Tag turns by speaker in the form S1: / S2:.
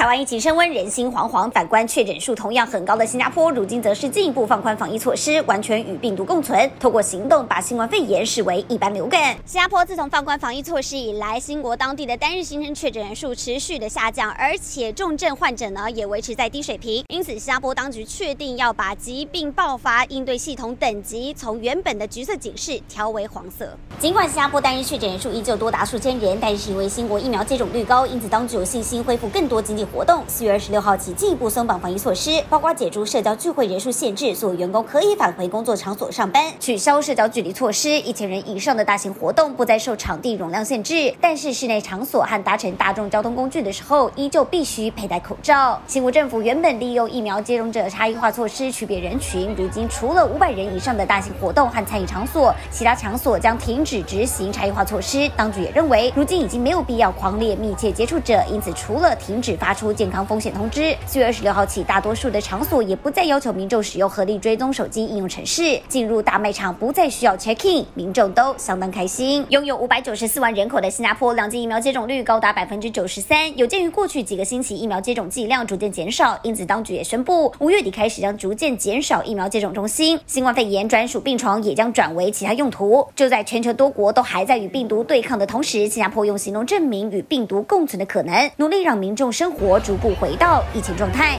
S1: 台湾疫情升温，人心惶惶。反观确诊数同样很高的新加坡，如今则是进一步放宽防疫措施，完全与病毒共存，透过行动把新冠肺炎视为一般流感。新加坡自从放宽防疫措施以来，新国当地的单日新增确诊人数持续的下降，而且重症患者呢也维持在低水平。因此，新加坡当局确定要把疾病爆发应对系统等级从原本的橘色警示调为黄色。尽管新加坡单日确诊人数依旧多达数千人，但是因为新国疫苗接种率高，因此当局有信心恢复更多经济活动，四月二十六号起进一步松绑防疫措施，包括解除社交聚会人数限制，所有员工可以返回工作场所上班；取消社交距离措施，一千人以上的大型活动不再受场地容量限制，但是室内场所和搭乘大众交通工具的时候，依旧必须佩戴口罩。新国政府原本利用疫苗接种者差异化措施区别人群，如今除了五百人以上的大型活动和餐饮场所，其他场所将停止执行差异化措施。当局也认为，如今已经没有必要狂列密切接触者，因此除了停止发出出健康。风险通知。四月二十六号起，大多数的场所也不再要求民众使用合力追踪手机应用程式。进入大卖场不再需要 check in，民众都相当开心。拥有五百九十四万人口的新加坡，两剂疫苗接种率高达百分之九十三。有鉴于过去几个星期疫苗接种剂量逐渐减少，因此当局也宣布，五月底开始将逐渐减少疫苗接种中心。新冠肺炎专属病床也将转为其他用途。就在全球多国都还在与病毒对抗的同时，新加坡用行动证明与病毒共存的可能，努力让民众生活逐步回到疫情状态。